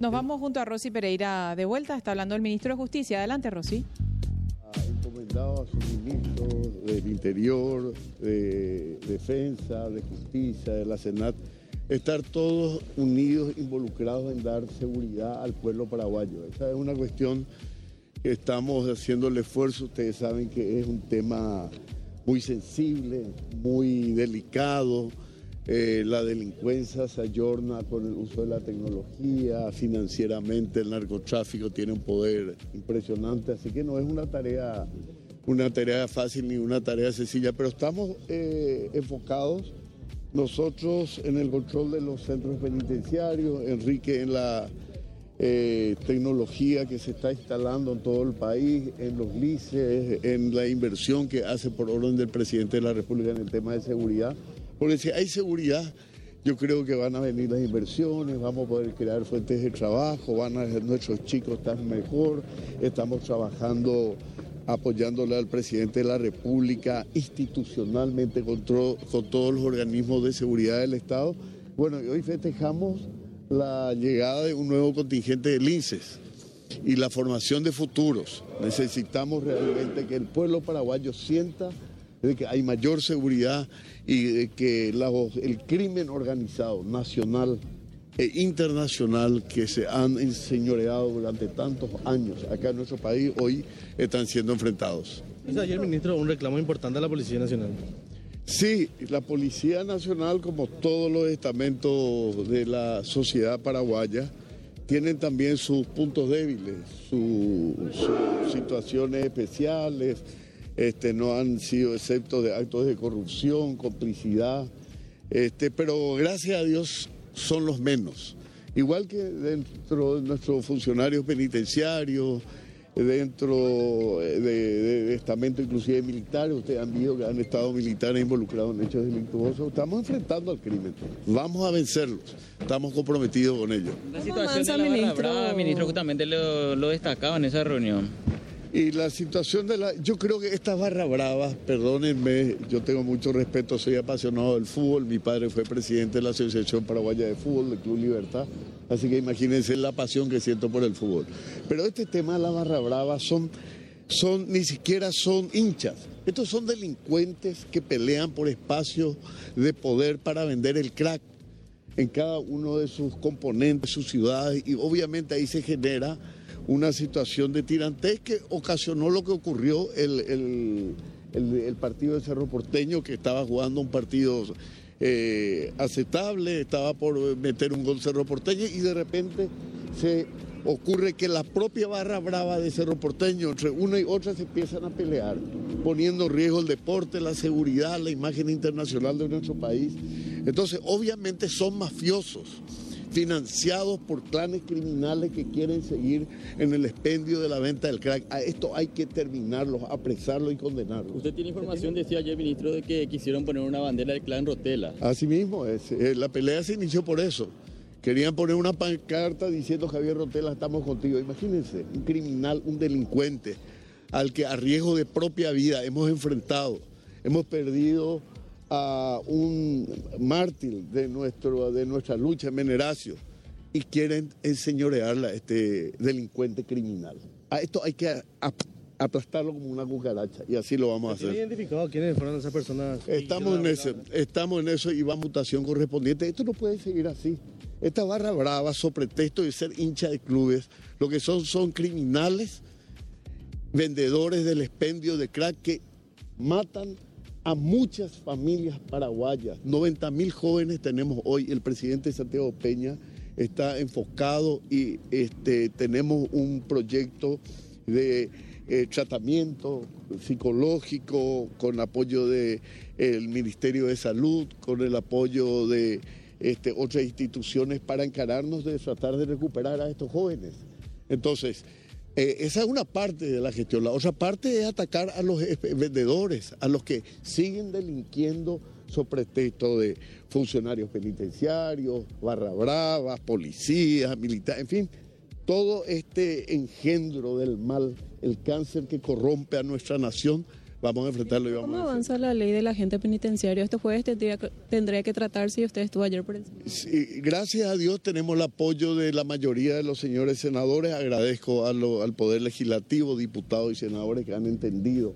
Nos vamos junto a Rosy Pereira de vuelta. Está hablando el ministro de Justicia. Adelante, Rosy. Ha encomendado a sus ministros del Interior, de Defensa, de Justicia, de la Senat, estar todos unidos, involucrados en dar seguridad al pueblo paraguayo. Esa es una cuestión que estamos haciendo el esfuerzo. Ustedes saben que es un tema muy sensible, muy delicado eh, la delincuencia se ayorna con el uso de la tecnología, financieramente el narcotráfico tiene un poder impresionante, así que no es una tarea, una tarea fácil ni una tarea sencilla, pero estamos eh, enfocados nosotros en el control de los centros penitenciarios, Enrique en la eh, tecnología que se está instalando en todo el país, en los lices, en la inversión que hace por orden del presidente de la República en el tema de seguridad. Porque si hay seguridad, yo creo que van a venir las inversiones, vamos a poder crear fuentes de trabajo, van a nuestros chicos estar mejor, estamos trabajando apoyándole al presidente de la República institucionalmente con, todos los organismos de seguridad del Estado. Bueno, hoy festejamos la llegada de un nuevo contingente de linces y la formación de futuros. Necesitamos realmente que el pueblo paraguayo sienta de que hay mayor seguridad y de que el crimen organizado nacional e internacional que se han enseñoreado durante tantos años acá en nuestro país hoy están siendo enfrentados. Ayer, ministro, un reclamo importante a la Policía Nacional. Sí, la Policía Nacional, como todos los estamentos de la sociedad paraguaya, tienen también sus puntos débiles, sus situaciones especiales, este, no han sido excepto de actos de corrupción, complicidad, este, pero gracias a Dios son los menos. Igual que dentro de nuestros funcionarios penitenciarios, dentro de, de, estamentos inclusive militares, ustedes han visto que han estado militares involucrados en hechos delictuosos, estamos enfrentando al crimen, vamos a vencerlos, estamos comprometidos con ellos. La situación de la ministro? ministro, justamente lo, lo destacaba en esa reunión. Y la situación de la... Yo creo que estas barra bravas, perdónenme, yo tengo mucho respeto, soy apasionado del fútbol, mi padre fue presidente de la Asociación Paraguaya de Fútbol, del Club Libertad, así que imagínense la pasión que siento por el fútbol. Pero este tema de la barra brava son, son, ni siquiera son hinchas, estos son delincuentes que pelean por espacios de poder para vender el crack en cada uno de sus componentes, sus ciudades, y obviamente ahí se genera una situación de tirantez que ocasionó lo que ocurrió el, el, partido de Cerro Porteño, que estaba jugando un partido eh, aceptable, estaba por meter un gol Cerro Porteño y de repente se ocurre que la propia barra brava de Cerro Porteño, entre una y otra, se empiezan a pelear, poniendo en riesgo el deporte, la seguridad, la imagen internacional de nuestro país. Entonces, obviamente son mafiosos financiados por clanes criminales que quieren seguir en el expendio de la venta del crack. A esto hay que terminarlo, apresarlo y condenarlo. Usted tiene información, decía ayer, ministro, de que quisieron poner una bandera del clan Rotela. Así mismo, es, eh, la pelea se inició por eso. Querían poner una pancarta diciendo Javier Rotela, estamos contigo. Imagínense, un criminal, un delincuente al que a riesgo de propia vida hemos enfrentado. Hemos perdido a un mártir de, nuestro, de nuestra lucha en Meneracio y quieren enseñorearla a este delincuente criminal. A esto hay que aplastarlo como una cucaracha y así lo vamos a hacer. identificado quiénes fueron esas personas? Estamos en eso, estamos en eso y va mutación correspondiente. Esto no puede seguir así. Esta barra brava, sobre pretexto de ser hincha de clubes, lo que son son criminales, vendedores del expendio de crack que matan a muchas familias paraguayas. 90 mil jóvenes tenemos hoy. El presidente Santiago Peña está enfocado y este, tenemos un proyecto de eh, tratamiento psicológico con apoyo del el Ministerio de Salud, con el apoyo de este, otras instituciones para encararnos de tratar de recuperar a estos jóvenes. Entonces, eh, esa es una parte de la gestión. La otra parte es atacar a los vendedores, a los que siguen delinquiendo sobre pretexto de funcionarios penitenciarios, barra bravas, policías, militares, en fin, todo este engendro del mal, el cáncer que corrompe a nuestra nación, vamos a enfrentarlo y vamos ¿Cómo a avanza la ley del agente penitenciario? Este jueves tendría, que- tendría que tratarse y usted estuvo ayer por el... Sí, gracias a Dios tenemos el apoyo de la mayoría de los señores senadores. Agradezco a lo- al Poder Legislativo, diputados y senadores que han entendido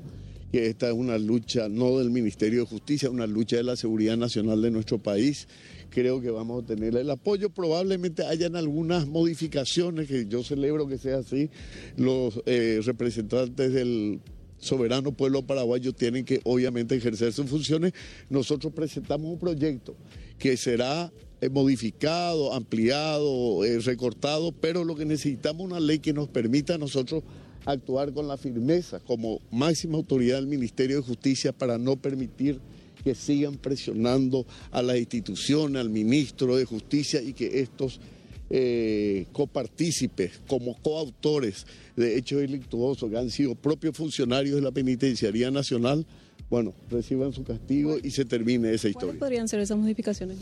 que esta es una lucha no del Ministerio de Justicia, una lucha de la seguridad nacional de nuestro país. Creo que vamos a tener el apoyo. Probablemente hayan algunas modificaciones, que yo celebro que sea así. Los eh, representantes del soberano pueblo paraguayo tienen que obviamente ejercer sus funciones. Nosotros presentamos un proyecto que será eh, modificado, ampliado, eh, recortado, pero lo que necesitamos es una ley que nos permita a nosotros actuar con la firmeza como máxima autoridad del Ministerio de Justicia para no permitir que sigan presionando a las instituciones, al ministro de Justicia y que estos eh, copartícipes, como coautores de hechos delictuosos que han sido propios funcionarios de la Penitenciaría Nacional, bueno, reciban su castigo y se termine esa ¿Cuáles historia. podrían ser esas modificaciones?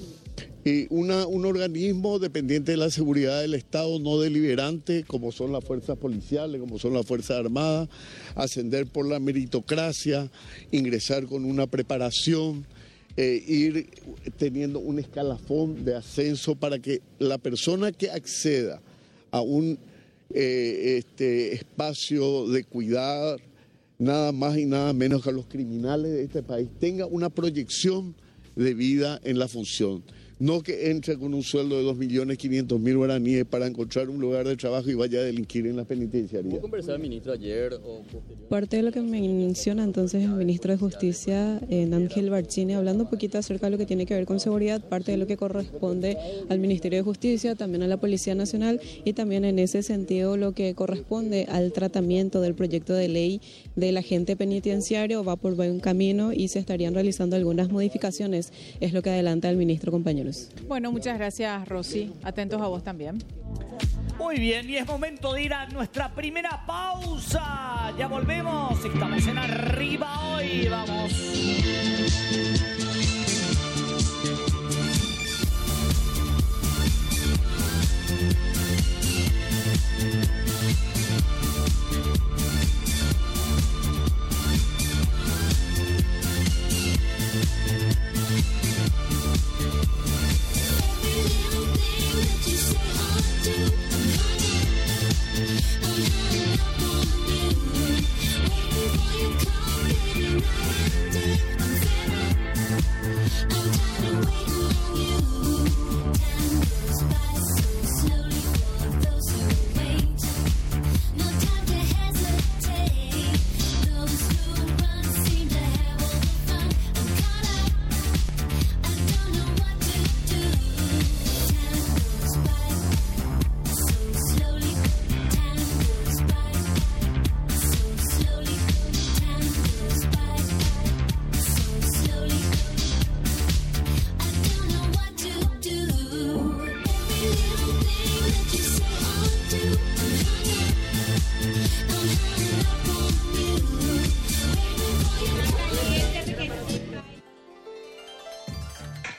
Y una, un organismo dependiente de la seguridad del Estado, no deliberante, como son las fuerzas policiales, como son las fuerzas armadas, ascender por la meritocracia, ingresar con una preparación, eh, ir teniendo un escalafón de ascenso para que la persona que acceda a un eh, este, espacio de cuidar, nada más y nada menos que a los criminales de este país, tenga una proyección de vida en la función. No que entre con un sueldo de 2.500.000 guaraníes para encontrar un lugar de trabajo y vaya a delinquir en la penitenciaría. ¿Cómo conversaba el ministro ayer o? Parte de lo que menciona entonces el ministro de Justicia, eh, Ángel Barcini, hablando un poquito acerca de lo que tiene que ver con seguridad, parte de lo que corresponde al Ministerio de Justicia, también a la Policía Nacional y también en ese sentido lo que corresponde al tratamiento del proyecto de ley del agente penitenciario va por buen camino y se estarían realizando algunas modificaciones, es lo que adelanta el ministro, Bueno, muchas gracias, Rosy. Atentos a vos también. Muy bien, y es momento de ir a nuestra primera pausa. Ya volvemos, estamos en arriba hoy, vamos.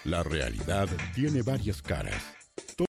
La realidad tiene varias caras